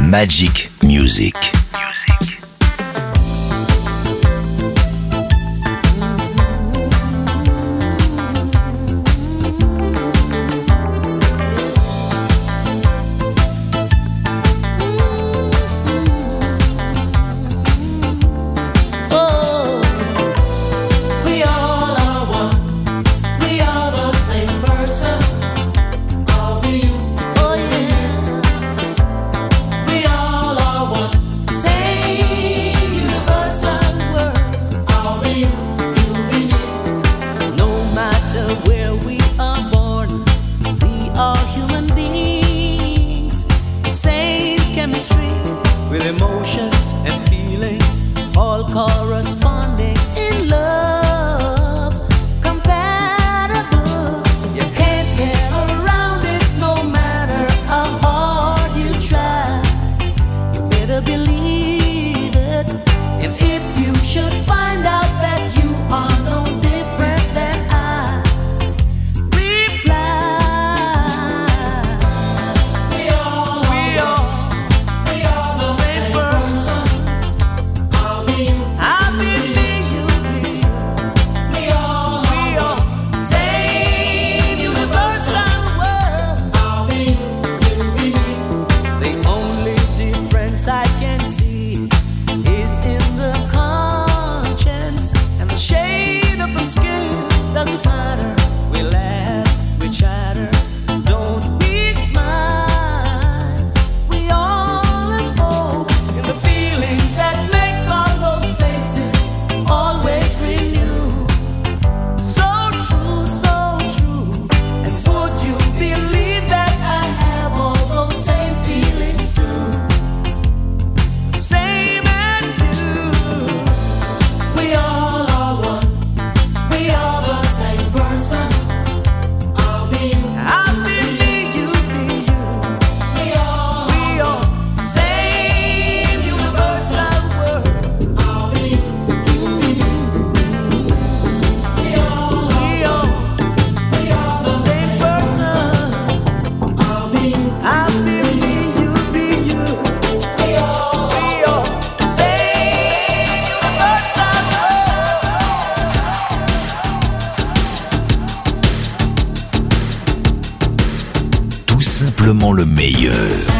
Magic Music. simplement le meilleur.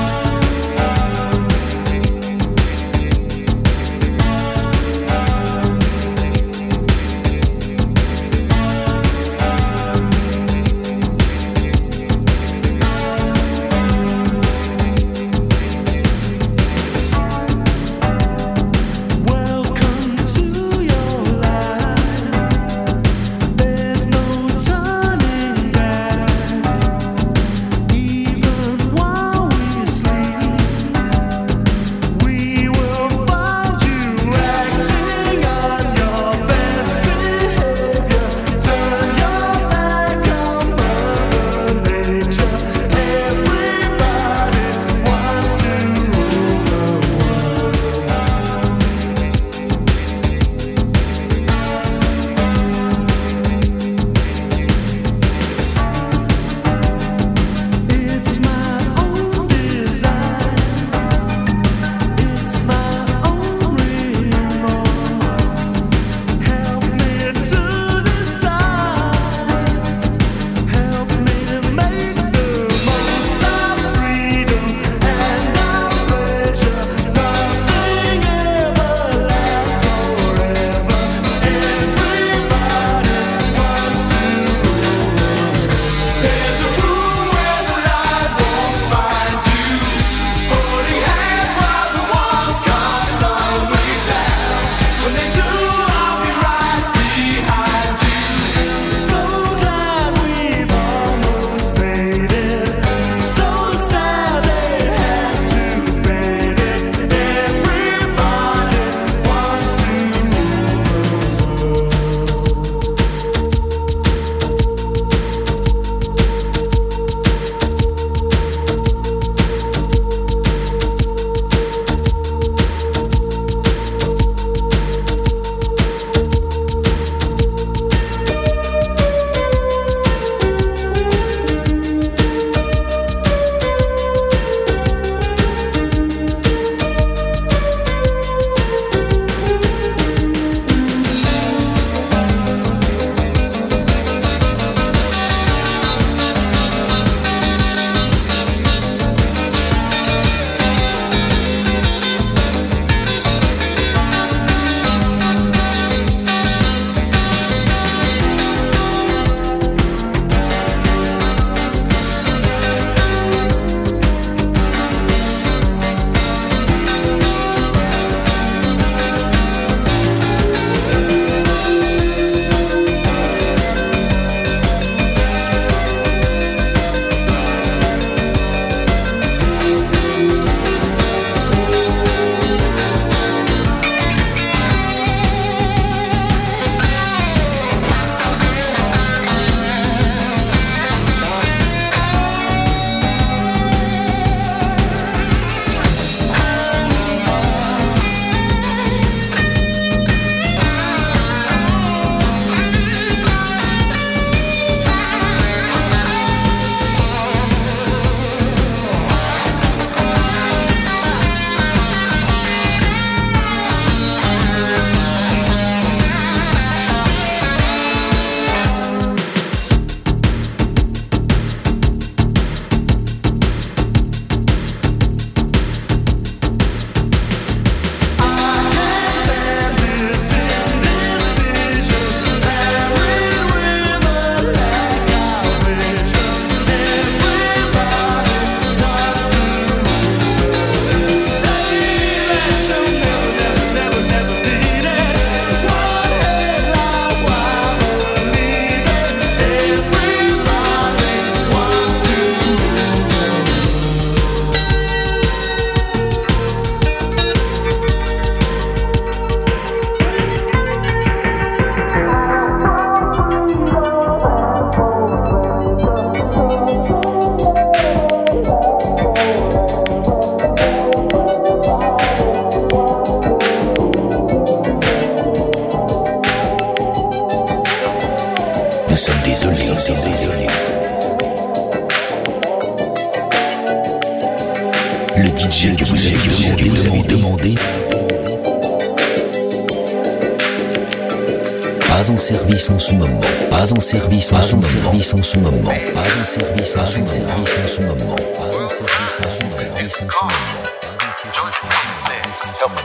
service à son service en ce moment. À son service à son service en ce moment. À son service à son service en ce moment.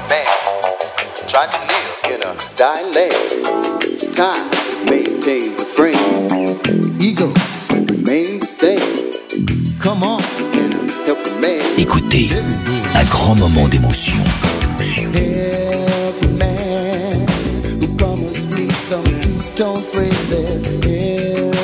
Help trying to live in a dialect. Time maintains a frame. Egos remain the same. Come on and help a man. Écoutez, un grand moment d'émotion. Hey. don't resist. Yeah.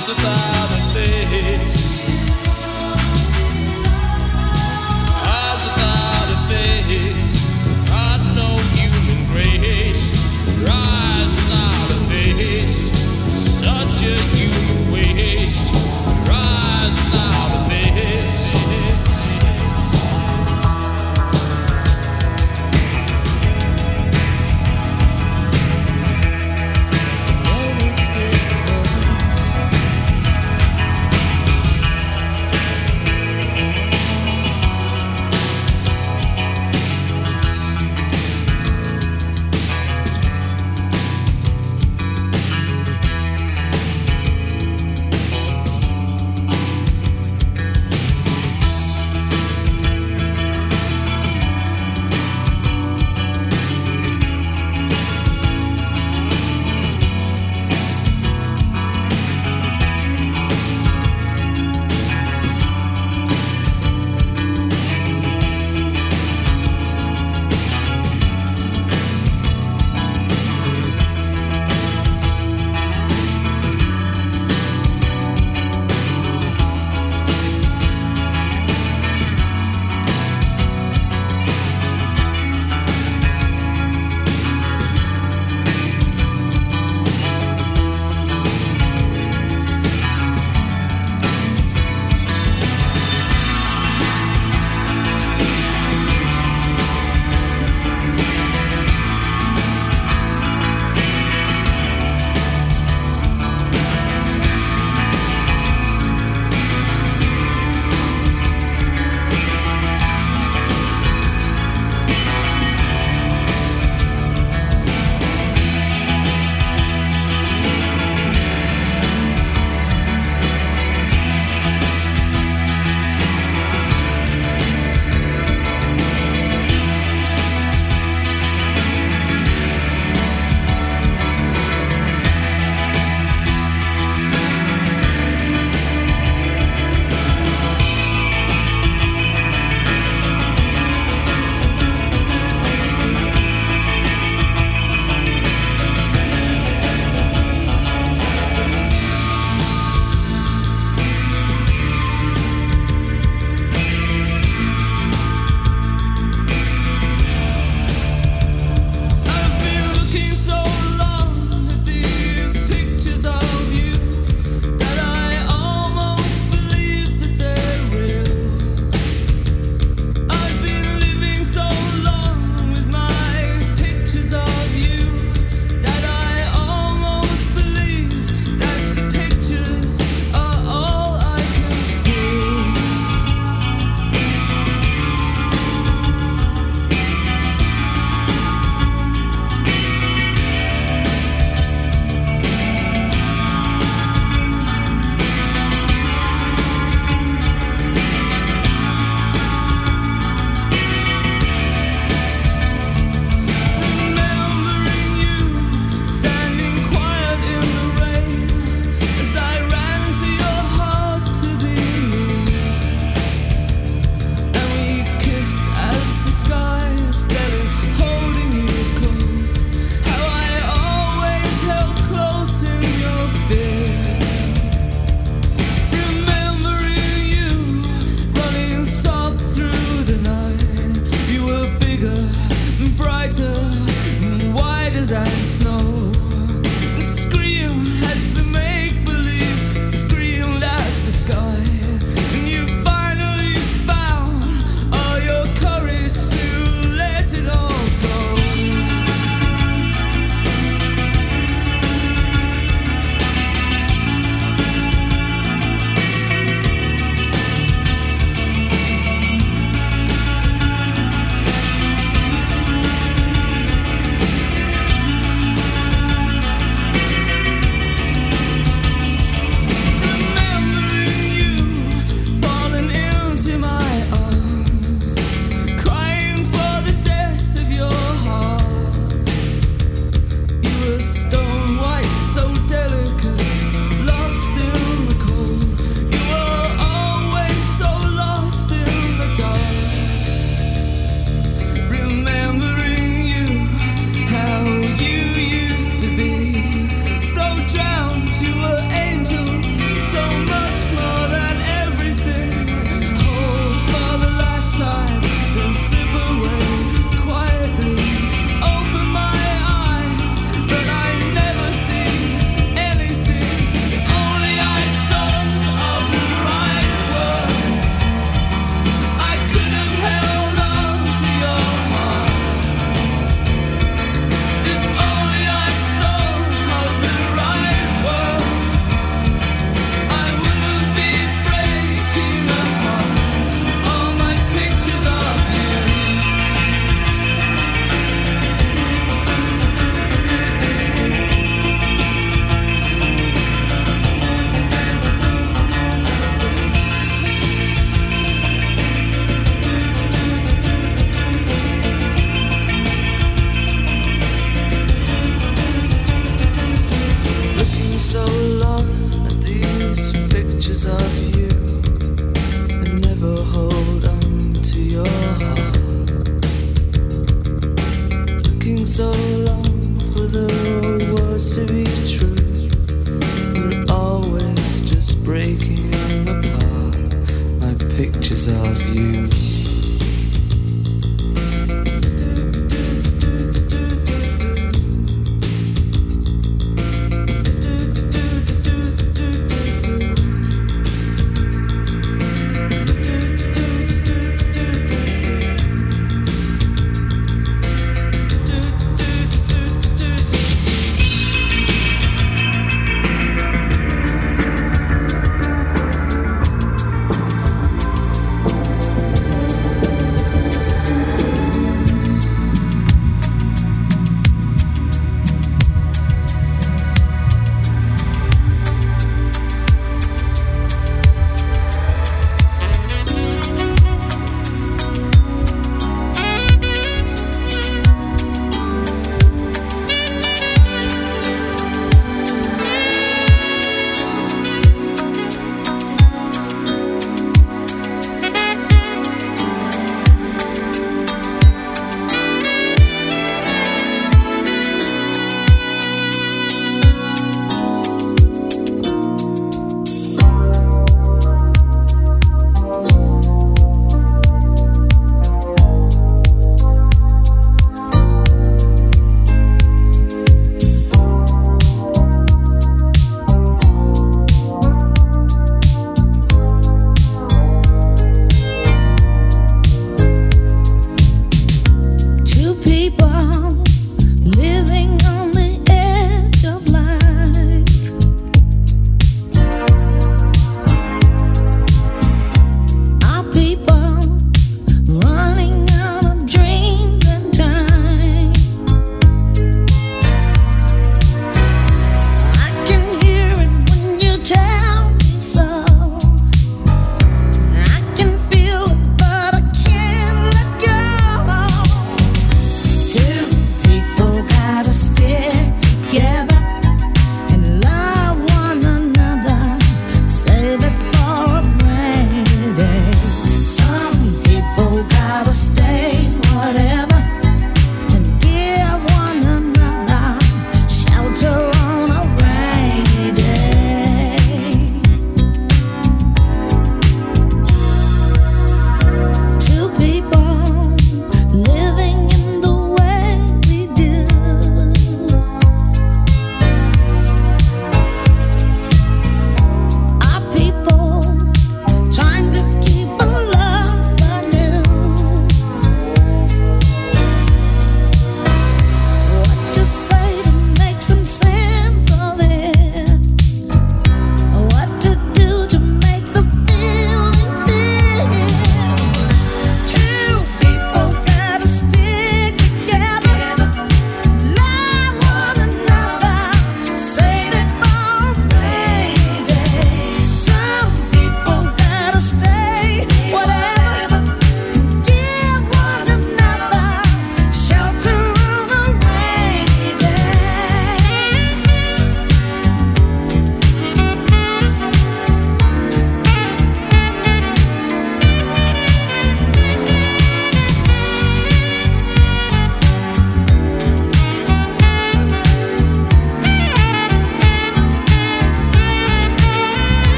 pacified the face.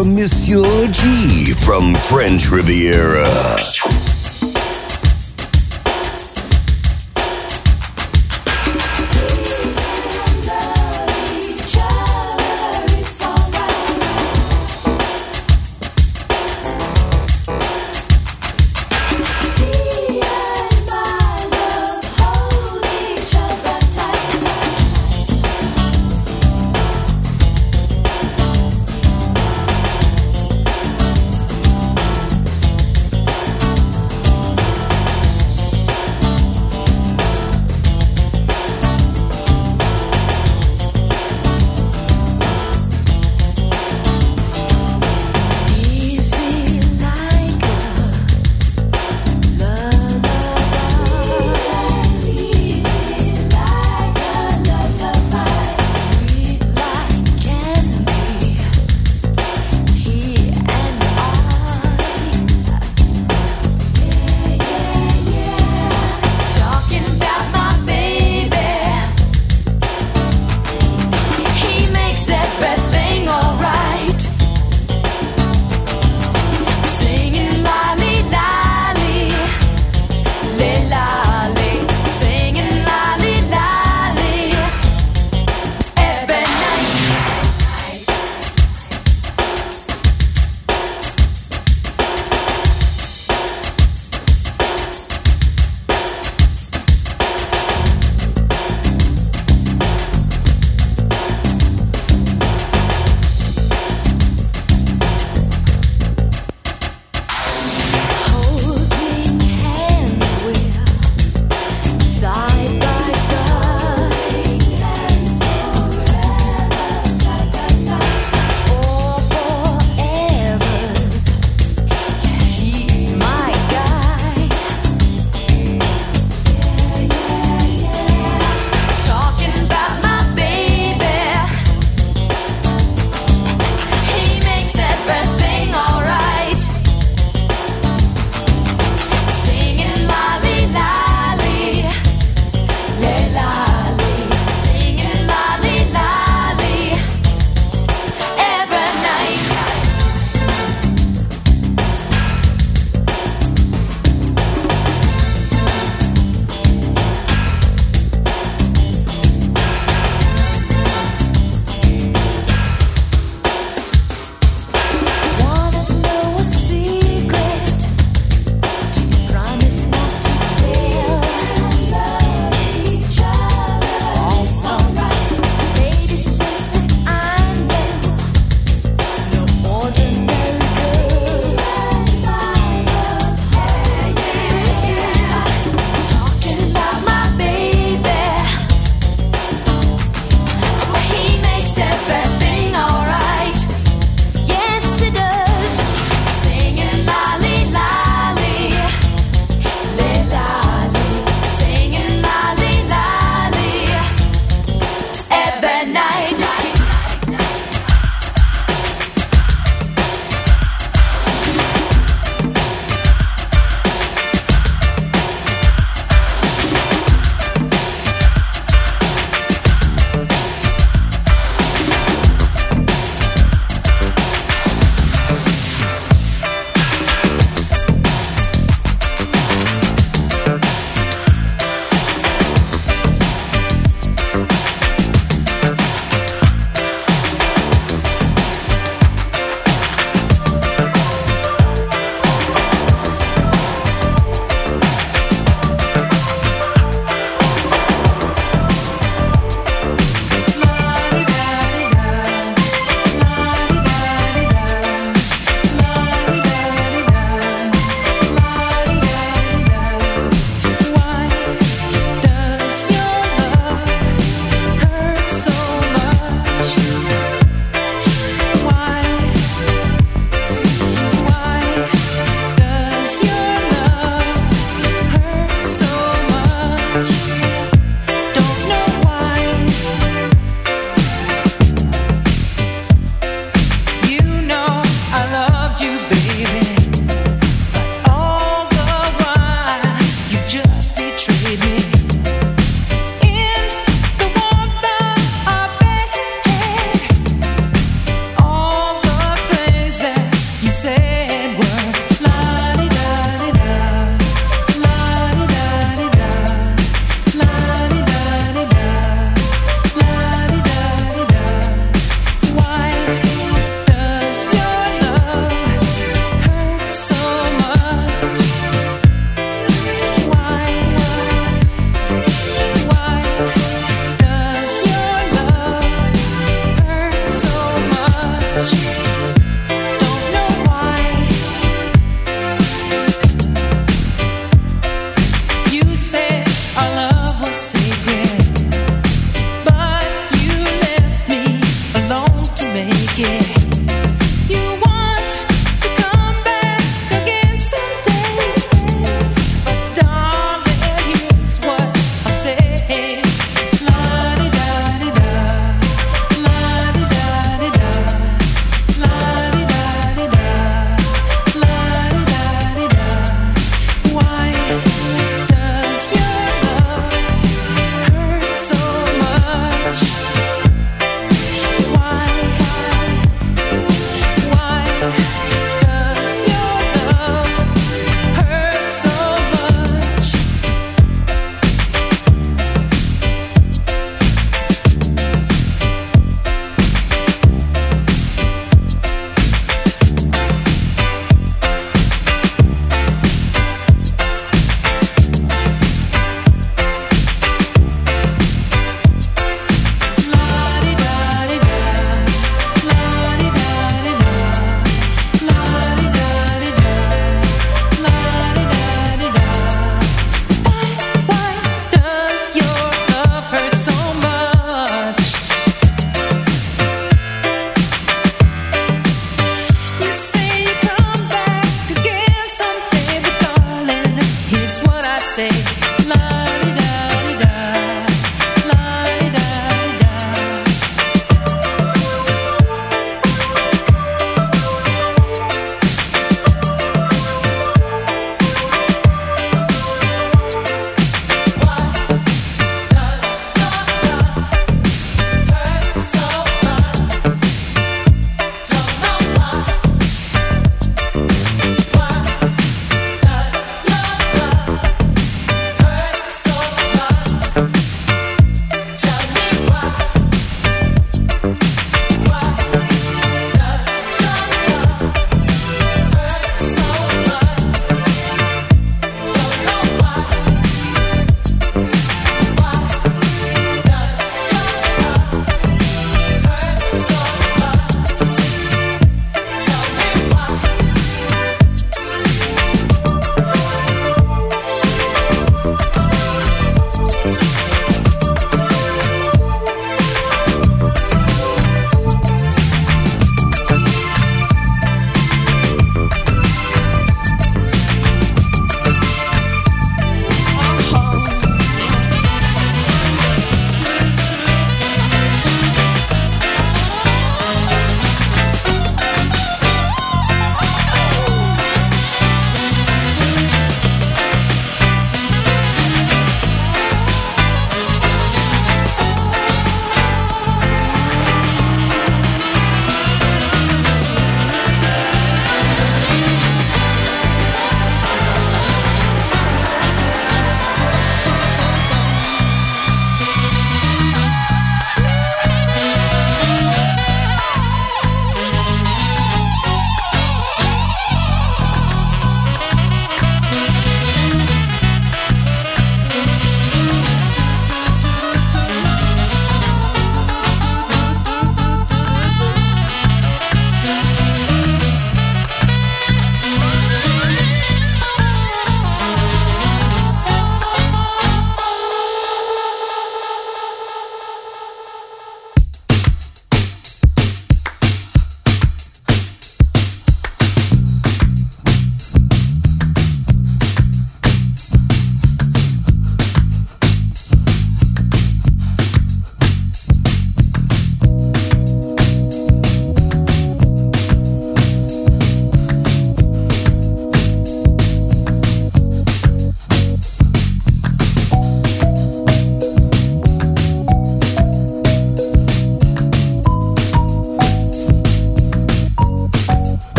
From Monsieur G from French Riviera.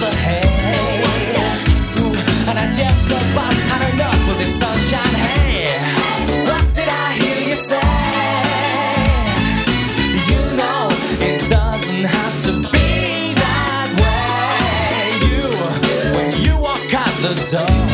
The ahead. Ooh, and I just about had enough of this sunshine. What did I hear you say? You know it doesn't have to be that way. You, when you walk out the door.